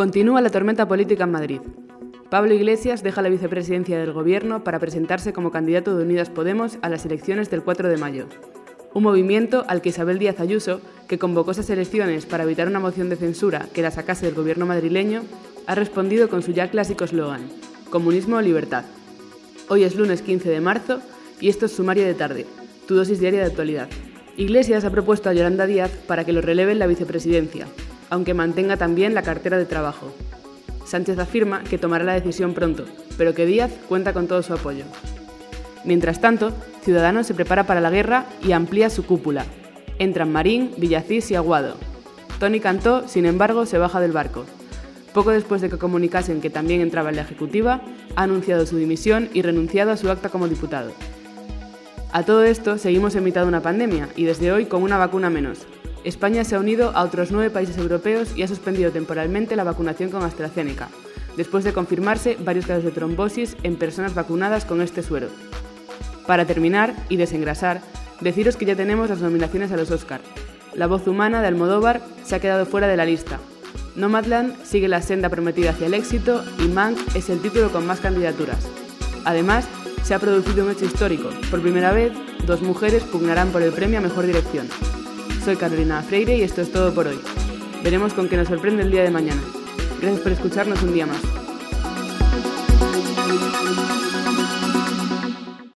Continúa la tormenta política en Madrid. Pablo Iglesias deja la vicepresidencia del Gobierno para presentarse como candidato de Unidas Podemos a las elecciones del 4 de mayo. Un movimiento al que Isabel Díaz Ayuso, que convocó esas elecciones para evitar una moción de censura que la sacase del Gobierno madrileño, ha respondido con su ya clásico eslogan, Comunismo o Libertad. Hoy es lunes 15 de marzo y esto es Sumaria de Tarde, tu dosis diaria de actualidad. Iglesias ha propuesto a Yolanda Díaz para que lo releve en la vicepresidencia, aunque mantenga también la cartera de trabajo. Sánchez afirma que tomará la decisión pronto, pero que Díaz cuenta con todo su apoyo. Mientras tanto, Ciudadanos se prepara para la guerra y amplía su cúpula. Entran Marín, Villacís y Aguado. Tony Cantó, sin embargo, se baja del barco. Poco después de que comunicasen que también entraba en la Ejecutiva, ha anunciado su dimisión y renunciado a su acta como diputado. A todo esto, seguimos en mitad de una pandemia y desde hoy con una vacuna menos, España se ha unido a otros nueve países europeos y ha suspendido temporalmente la vacunación con AstraZeneca, después de confirmarse varios casos de trombosis en personas vacunadas con este suero. Para terminar y desengrasar, deciros que ya tenemos las nominaciones a los Oscar. La voz humana de Almodóvar se ha quedado fuera de la lista. Nomadland sigue la senda prometida hacia el éxito y Mank es el título con más candidaturas. Además, se ha producido un hecho histórico. Por primera vez, dos mujeres pugnarán por el premio a Mejor Dirección. Soy Carolina Freire y esto es todo por hoy. Veremos con qué nos sorprende el día de mañana. Gracias por escucharnos un día más.